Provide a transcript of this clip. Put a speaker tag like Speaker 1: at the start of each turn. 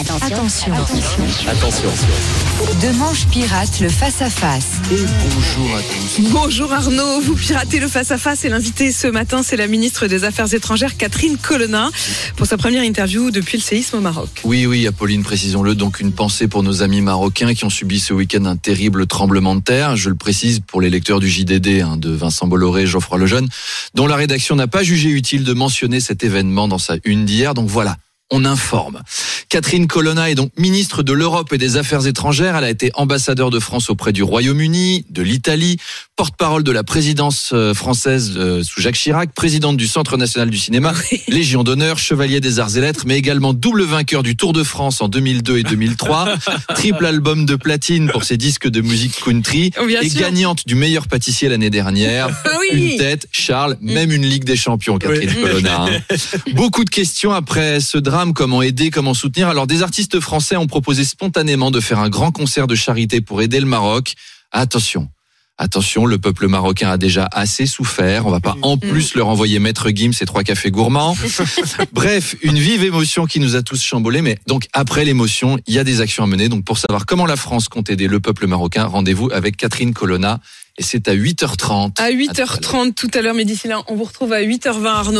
Speaker 1: Attention.
Speaker 2: Attention.
Speaker 1: De Manche Pirate, le face-à-face.
Speaker 2: Et bonjour à tous.
Speaker 3: Bonjour Arnaud, vous piratez le face-à-face et l'invité ce matin, c'est la ministre des Affaires étrangères Catherine Colonna pour sa première interview depuis le séisme au Maroc.
Speaker 4: Oui, oui, Apolline, précisons-le. Donc, une pensée pour nos amis marocains qui ont subi ce week-end un terrible tremblement de terre. Je le précise pour les lecteurs du JDD hein, de Vincent Bolloré et Geoffroy Lejeune, dont la rédaction n'a pas jugé utile de mentionner cet événement dans sa une d'hier. Donc voilà. On informe. Catherine Colonna est donc ministre de l'Europe et des Affaires étrangères. Elle a été ambassadeur de France auprès du Royaume-Uni, de l'Italie, porte-parole de la présidence euh, française euh, sous Jacques Chirac, présidente du Centre national du cinéma, Légion d'honneur, chevalier des arts et lettres, mais également double vainqueur du Tour de France en 2002 et 2003, triple album de platine pour ses disques de musique country
Speaker 3: Oh, bien
Speaker 4: et
Speaker 3: sûr.
Speaker 4: gagnante du meilleur pâtissier l'année dernière.
Speaker 3: Ah oui.
Speaker 4: Une tête, Charles, même une Ligue des Champions, Catherine Colonna. hein. Beaucoup de questions après ce drame, comment aider, comment soutenir. Alors des artistes français ont proposé spontanément de faire un grand concert de charité pour aider le Maroc. Attention. Attention, le peuple marocain a déjà assez souffert. On va pas en plus leur envoyer Maître Gims et trois cafés gourmands. Bref, une vive émotion qui nous a tous chamboulés. Mais donc, après l'émotion, il y a des actions à mener. Donc, pour savoir comment la France compte aider le peuple marocain, rendez-vous avec Catherine Colonna. Et c'est à 8h30.
Speaker 3: À
Speaker 4: À tout à l'heure.
Speaker 3: 8h30 tout à l'heure, mais d'ici là, on vous retrouve à 8h20 Arnaud.